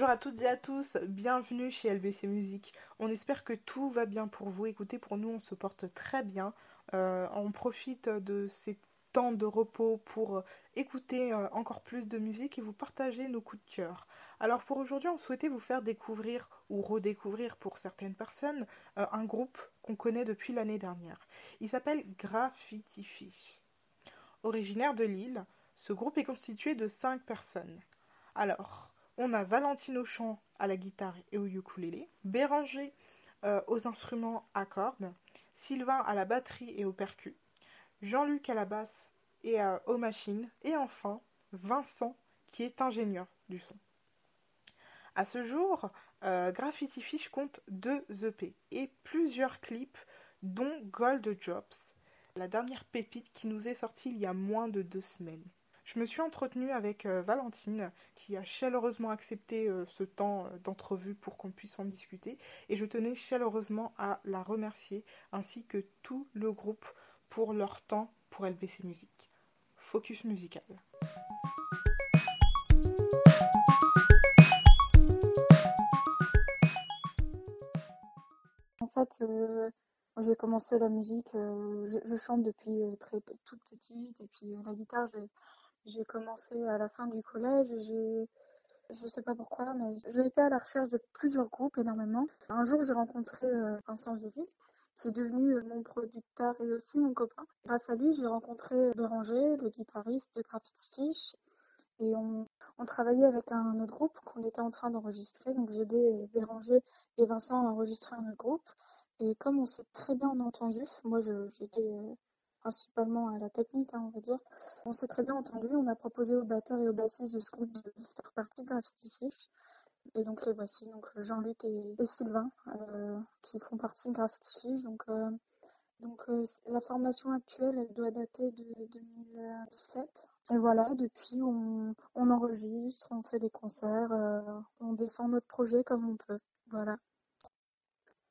Bonjour à toutes et à tous, bienvenue chez LBC Musique. On espère que tout va bien pour vous. Écoutez, pour nous, on se porte très bien. Euh, on profite de ces temps de repos pour écouter euh, encore plus de musique et vous partager nos coups de cœur. Alors pour aujourd'hui, on souhaitait vous faire découvrir ou redécouvrir pour certaines personnes euh, un groupe qu'on connaît depuis l'année dernière. Il s'appelle Graffiti Fish. Originaire de Lille, ce groupe est constitué de cinq personnes. Alors, on a Valentine au chant, à la guitare et au ukulélé, Béranger euh, aux instruments à cordes, Sylvain à la batterie et au percus, Jean-Luc à la basse et euh, aux machines, et enfin Vincent qui est ingénieur du son. À ce jour, euh, Graffiti Fish compte deux EP et plusieurs clips, dont Gold Drops, la dernière pépite qui nous est sortie il y a moins de deux semaines. Je me suis entretenue avec euh, Valentine, qui a chaleureusement accepté euh, ce temps euh, d'entrevue pour qu'on puisse en discuter, et je tenais chaleureusement à la remercier, ainsi que tout le groupe, pour leur temps pour LBC Musique. Focus musical. En fait, j'ai commencé la musique, je, je, chante depuis très toute petite, et puis la guitare, j'ai j'ai commencé à la fin du collège. J'ai, je sais pas pourquoi, mais j'ai été à la recherche de plusieurs groupes énormément. Un jour, j'ai rencontré euh, Vincent Zéville, qui est devenu euh, mon producteur et aussi mon copain. Grâce à lui, j'ai rencontré Béranger, le guitariste de Fish, et on, on, travaillait avec un autre groupe qu'on était en train d'enregistrer. Donc j'ai aidé Béranger et Vincent à enregistrer un autre groupe. Et comme on s'est très bien entendu, moi j'étais euh, principalement à la technique, hein, on va dire. On s'est très bien entendu, on a proposé aux batteurs et aux bassistes de groupe de faire partie de Graffiti Fish. Et donc les voici, donc Jean-Luc et, Sylvain, euh, qui font partie de Graffiti Fish. Donc, euh, euh, la formation actuelle, elle doit dater de 2017. Et voilà, depuis, on enregistre, on fait des concerts, on défend notre projet comme on peut. Voilà.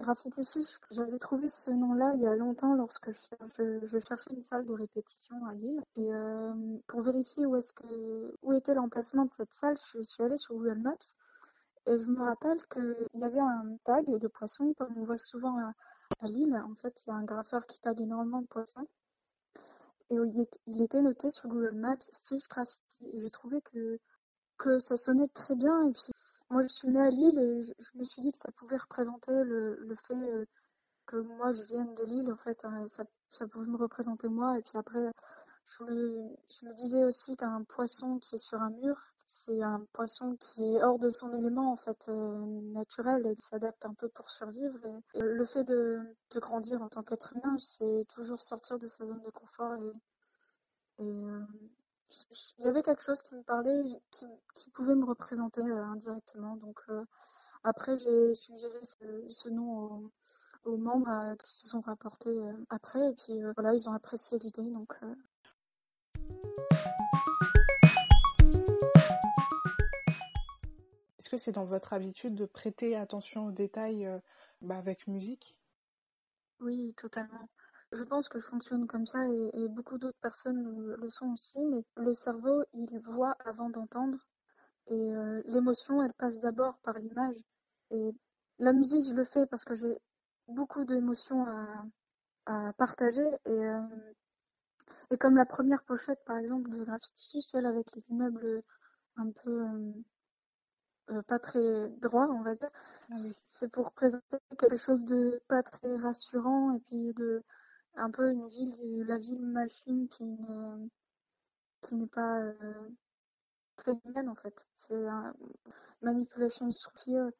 Graffiti Fish, j'avais trouvé ce nom-là il y a longtemps lorsque je, cherchais une salle de répétition à Lille. Et euh, pour vérifier où, que, où était l'emplacement de cette salle, je suis allée sur Google Maps. Et je me rappelle qu'il y avait un tag de poissons, comme on voit souvent à, Lille. En fait, il y a un graffeur qui tag énormément de poissons. Et il était noté sur Google Maps Fish Graffiti. Et j'ai trouvé que, que ça sonnait très bien. Et puis, moi, je suis née à Lille et je, me suis dit que ça pouvait représenter le, le fait euh, que moi, je vienne de Lille. En fait, hein, ça, ça, pouvait me représenter moi. Et puis après, je me, disais aussi qu'un poisson qui est sur un mur, c'est un poisson qui est hors de son élément en fait euh, naturel et qui s'adapte un peu pour survivre. Le fait de, de, grandir en tant qu'être humain, c'est toujours sortir de sa zone de confort et euh, il y avait quelque chose qui me parlait, qui, qui pouvait me représenter euh, indirectement. Donc euh, après, j'ai suggéré ce, nom aux, membres euh, qui se sont rapportés après, et puis voilà, ils ont apprécié l'idée. Donc Est-ce que c'est dans votre habitude de prêter attention aux détails bah, avec musique? Oui, totalement. Je pense que je fonctionne comme ça et, beaucoup d'autres personnes le, sont aussi, mais le cerveau, il voit avant d'entendre et euh, l'émotion, elle passe d'abord par l'image. Et la musique, je le fais parce que j'ai beaucoup d'émotions à, à, partager et, euh, et comme la première pochette, par exemple, de Graffiti, celle avec les immeubles un peu euh, pas très droit, on va dire. Ah c'est pour présenter quelque chose de pas très rassurant et puis de un peu une ville, la ville machine qui n'est qui n'est pas euh, très humaine en fait. C'est un manipulation fear.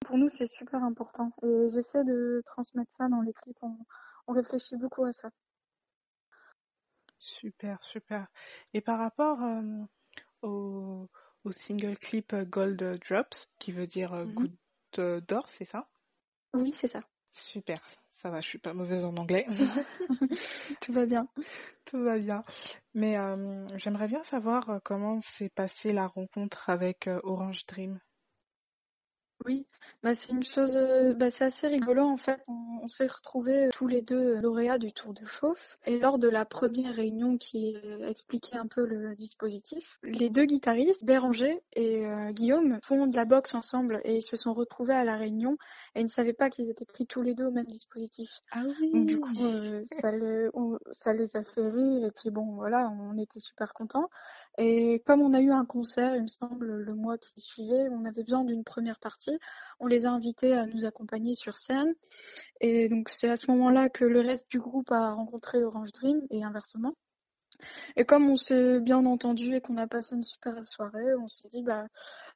Pour nous, c'est super important et j'essaie de transmettre ça dans les clips. On, on réfléchit beaucoup à ça. Super, super. Et par rapport euh, au, au, single clip Gold Drops, qui veut dire mm goutte d'or, c'est ça? Oui, c'est ça. Super, ça va, je suis pas mauvaise en anglais. Tout va bien. Tout va bien. Mais euh, j'aimerais bien savoir euh, comment s'est passée la rencontre avec euh, Orange Dream. Oui, bah c'est une chose, euh, bah c'est assez rigolo en fait. On, on s'est retrouvés euh, tous les deux lauréats du Tour de Chauffe et lors de la première réunion qui euh, expliquait un peu le dispositif, les deux guitaristes, Béranger et Guillaume, font de la boxe ensemble et ils se sont retrouvés à la réunion et ils ne savaient pas qu'ils étaient pris tous les deux au même dispositif. Ah oui. Donc du coup, ça, les, ça les a fait rire et puis bon voilà, on était super contents. Et comme on a eu un concert, il me semble, le mois qui suivait, on avait besoin d'une première partie. On les a invités à nous accompagner sur scène. Et donc c'est à ce moment-là que le reste du groupe a rencontré Orange Dream et inversement. Et comme on s'est bien entendu et qu'on a passé une super soirée, on s'est dit bah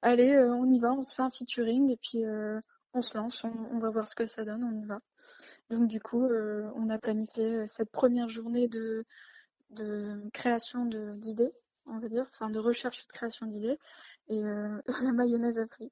allez, euh, on y va, on se fait un featuring et puis euh, on se lance, on, va voir ce que ça donne, on y va. Donc du coup, euh, on a planifié cette première journée de, de création d'idées on va dire, enfin de recherche et de création d'idées, et euh, la mayonnaise a pris.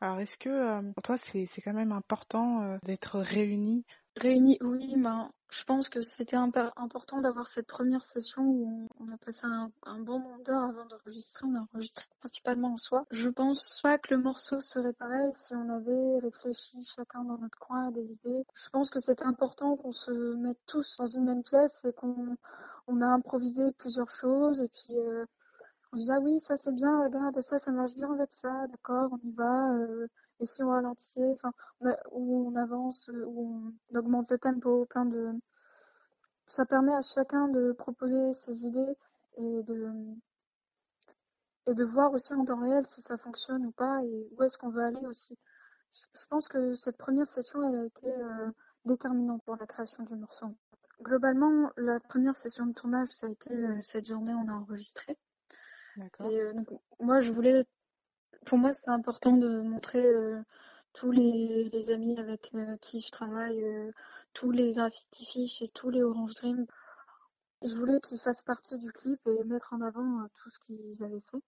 Alors est-ce que euh, pour toi c'est quand même important euh, d'être réunis? Réunis, oui, ben, je pense que c'était important d'avoir cette première session où on, a passé un, bon moment d'heure avant d'enregistrer. On a enregistré principalement en soi. Je pense pas que le morceau serait pareil si on avait réfléchi chacun dans notre coin à des idées. Je pense que c'était important qu'on se mette tous dans une même pièce et qu'on on a improvisé plusieurs choses et puis euh, on se dit ah oui ça c'est bien regarde ça ça marche bien avec ça d'accord on y va euh, et si on ralentissait enfin où on avance où on augmente le tempo plein de ça permet à chacun de proposer ses idées et de et voir aussi en temps réel si ça fonctionne ou pas et où est-ce qu'on veut aller aussi. Je pense que cette première session a été euh, déterminante pour la création du morceau Globalement, la première session de tournage, ça a été euh, cette journée, on a enregistré. D'accord. Et euh, donc, moi, je voulais, pour moi, c'était important de montrer euh, tous les, amis avec qui je travaille, tous les graffiti fiches et tous les Orange Dream. Je voulais qu'ils fassent partie du clip et mettre en avant tout ce qu'ils avaient fait.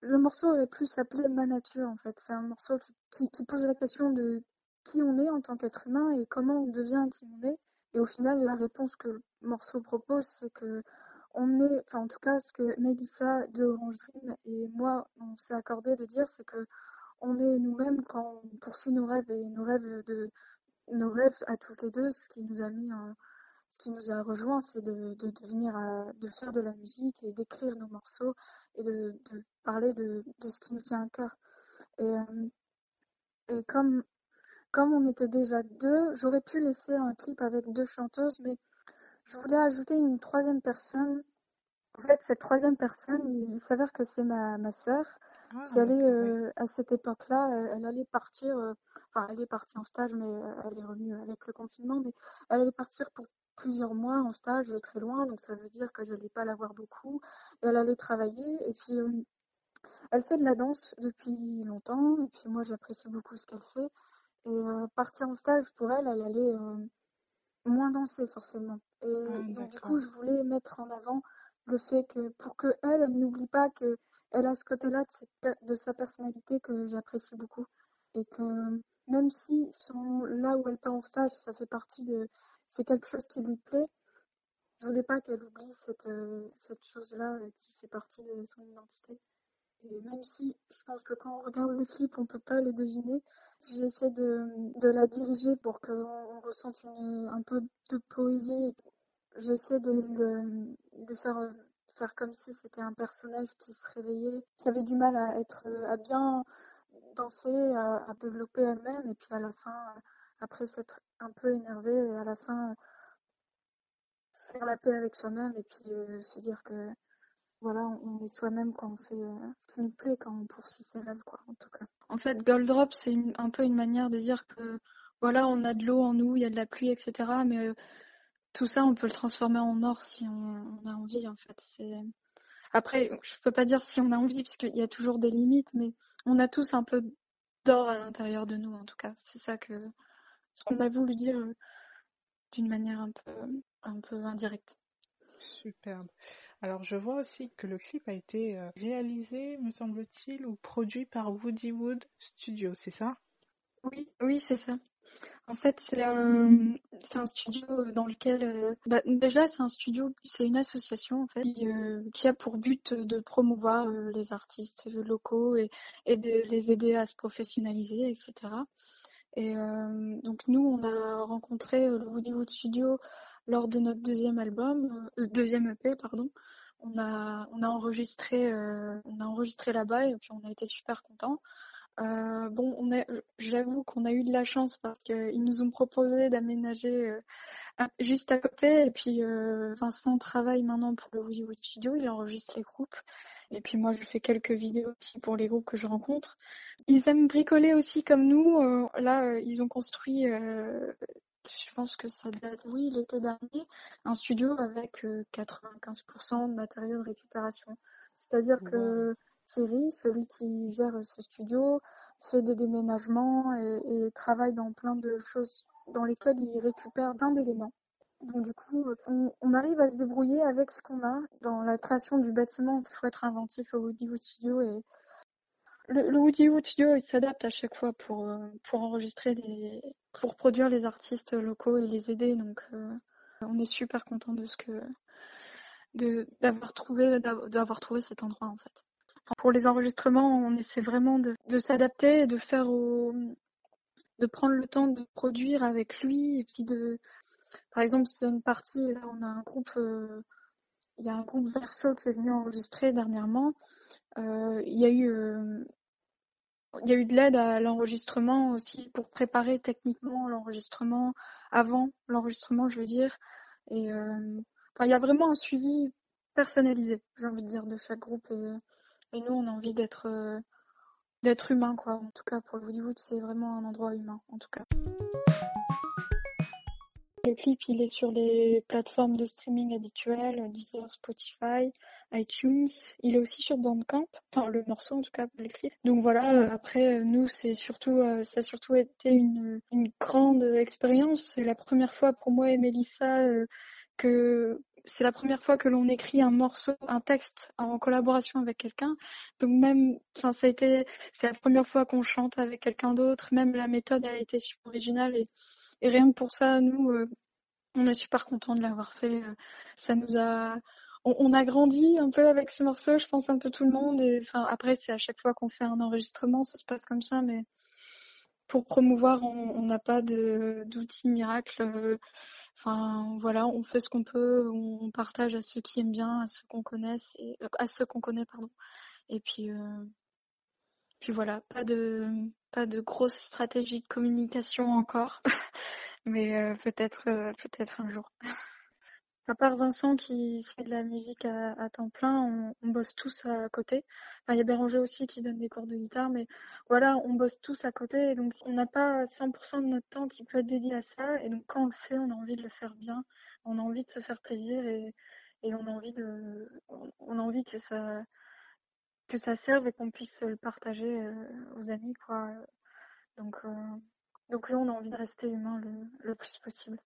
Le morceau aurait pu s'appeler Ma Nature, en fait. C'est un morceau qui, qui pose la question de qui on est en tant qu'être humain et comment on devient qui on est et au final, la réponse que le morceau propose, c'est que on est, enfin en tout cas, ce que Mélissa de Orange Dream et moi, on s'est accordé de dire, c'est que on est nous-mêmes quand on poursuit nos rêves et nos rêves de nos rêves à toutes les deux, ce qui nous a mis en, ce qui nous a rejoint, c'est de, de devenir, de faire de la musique et d'écrire nos morceaux et de, de parler de, de, ce qui nous tient à cœur. Et, euh, et comme comme on était déjà deux, j'aurais pu laisser un clip avec deux chanteuses, mais je voulais ajouter une troisième personne. En fait, cette troisième personne, il, s'avère que c'est ma, ma sœur ah, qui allait, euh, à cette époque-là, elle, allait partir, euh, enfin, elle est partie en stage, mais euh, elle est revenue avec le confinement, mais elle allait partir pour plusieurs mois en stage très loin, donc ça veut dire que je n'allais pas la voir beaucoup. elle allait travailler, et puis elle fait de la danse depuis longtemps, et puis moi j'apprécie beaucoup ce qu'elle fait. Et euh, partir en stage, pour elle, elle allait euh, moins danser forcément. Et ah, donc, du coup, je voulais mettre en avant le fait que pour que elle, elle n'oublie pas que elle a ce côté-là de, de, sa personnalité que j'apprécie beaucoup. Et que même si son, là où elle part en stage, ça fait partie de. C'est quelque chose qui lui plaît, je voulais pas qu'elle oublie cette, euh, cette chose-là qui fait partie de son identité. Même si je pense que quand on regarde le clip, on peut pas le deviner, j'essaie de, de la diriger pour qu'on ressente un peu de poésie. J'essaie de le, faire, faire comme si c'était un personnage qui se réveillait, qui avait du mal à être, à bien danser, à, développer elle-même, et puis à la fin, après s'être un peu énervé, et à la fin, faire la paix avec soi-même, et puis euh, se dire que voilà, on est soi-même quand on fait euh, ce qui nous plaît, quand on poursuit ses rêves, quoi, en tout cas. En fait, Gold Drop, c'est un peu une manière de dire que, voilà, on a de l'eau en nous, il y a de la pluie, etc. Mais euh, tout ça, on peut le transformer en or si on, a envie, en fait. C'est... Après, je peux pas dire si on a envie, puisqu'il y a toujours des limites, mais on a tous un peu d'or à l'intérieur de nous, en tout cas. C'est ça que, ce qu'on a voulu dire euh, d'une manière un peu, un peu indirecte. Superbe. Alors je vois aussi que le clip a été euh, réalisé, me semble-t-il, ou produit par Woodywood Studio, c'est ça? Oui, oui, c'est ça. En fait, c'est un, studio dans lequel, euh, bah, déjà, c'est un studio, c'est une association en fait qui, euh, a pour but de promouvoir euh, les artistes locaux et, de les aider à se professionnaliser, etc. Et donc nous, on a rencontré le Woodywood Studio lors de notre deuxième album, deuxième EP, pardon. On a, on a enregistré, on a enregistré là-bas et puis on a été super contents. Euh, bon, on j'avoue qu'on a eu de la chance parce qu'ils nous ont proposé d'aménager euh, juste à côté. Et puis euh, Vincent travaille maintenant pour le Hollywood Studio, il enregistre les groupes. Et puis moi, je fais quelques vidéos aussi pour les groupes que je rencontre. Ils aiment bricoler aussi comme nous. Euh, là, ils ont construit, je pense que ça date, oui, l'été dernier, un studio avec 95% de matériel de récupération. C'est-à-dire que Thierry, celui qui gère ce studio, fait des déménagements et, travaille dans plein de choses dans lesquelles il récupère plein d'éléments. Donc du coup, on, arrive à se débrouiller avec ce qu'on a. Dans la création du bâtiment, il faut être inventif au Woodywood Studio et le, le Woodywood Studio, il s'adapte à chaque fois pour, euh, pour enregistrer les, pour produire les artistes locaux et les aider. Donc euh, on est super content de ce que, de, d'avoir trouvé, d'avoir trouvé cet endroit en fait. Pour les enregistrements, on essaie vraiment de, s'adapter et de faire de prendre le temps de produire avec lui et puis de, par exemple, a une partie, on a un groupe, euh, il y a un groupe Verso qui est venu enregistrer dernièrement. Euh, il y a eu, euh, il y a eu de l'aide à l'enregistrement aussi pour préparer techniquement l'enregistrement avant l'enregistrement, je veux dire. Et il y a vraiment un suivi personnalisé, j'ai envie de dire, de chaque groupe. Et, et nous, on a envie d'être euh, d'être humain, quoi. En tout cas, pour le Hollywood, c'est vraiment un endroit humain, en tout cas. Le clip, il est sur les plateformes de streaming habituelles, Deezer, Spotify, iTunes. Il est aussi sur Bandcamp, enfin le morceau en tout cas, le clip. Donc voilà. Euh, après, euh, nous, c'est surtout, ça a surtout été une, une grande expérience. C'est la première fois pour moi et Mélissa que c'est la première fois que l'on écrit un morceau, un texte en collaboration avec quelqu'un. Donc même, enfin, ça a été, c'est la première fois qu'on chante avec quelqu'un d'autre. Même la méthode a été super originale et, rien que pour ça, nous, euh, on est super content de l'avoir fait. Ça nous a, on, a grandi un peu avec ce morceau, je pense un peu tout le monde. Et enfin, après, c'est à chaque fois qu'on fait un enregistrement, ça se passe comme ça, mais pour promouvoir, on n'a pas d'outils miracles. Enfin, voilà, on fait ce qu'on peut, on partage à ceux qui aiment bien, à ceux qu'on connaît, et, euh, à ceux qu'on connaît, pardon. Et puis, euh, puis voilà, pas de, pas de grosse stratégie de communication encore, mais euh, peut-être, peut-être un jour. À part Vincent qui fait de la musique à, temps plein, on, bosse tous à côté. il y a Béranger aussi qui donne des cours de guitare, mais voilà, on bosse tous à côté. Et donc, on n'a pas 100% de notre temps qui peut être dédié à ça. Et donc, quand on le fait, on a envie de le faire bien. On a envie de se faire plaisir et, on a envie de, on a envie que ça, que ça serve et qu'on puisse le partager euh, aux amis, quoi. Donc, euh, donc là, on a envie de rester humain le plus possible.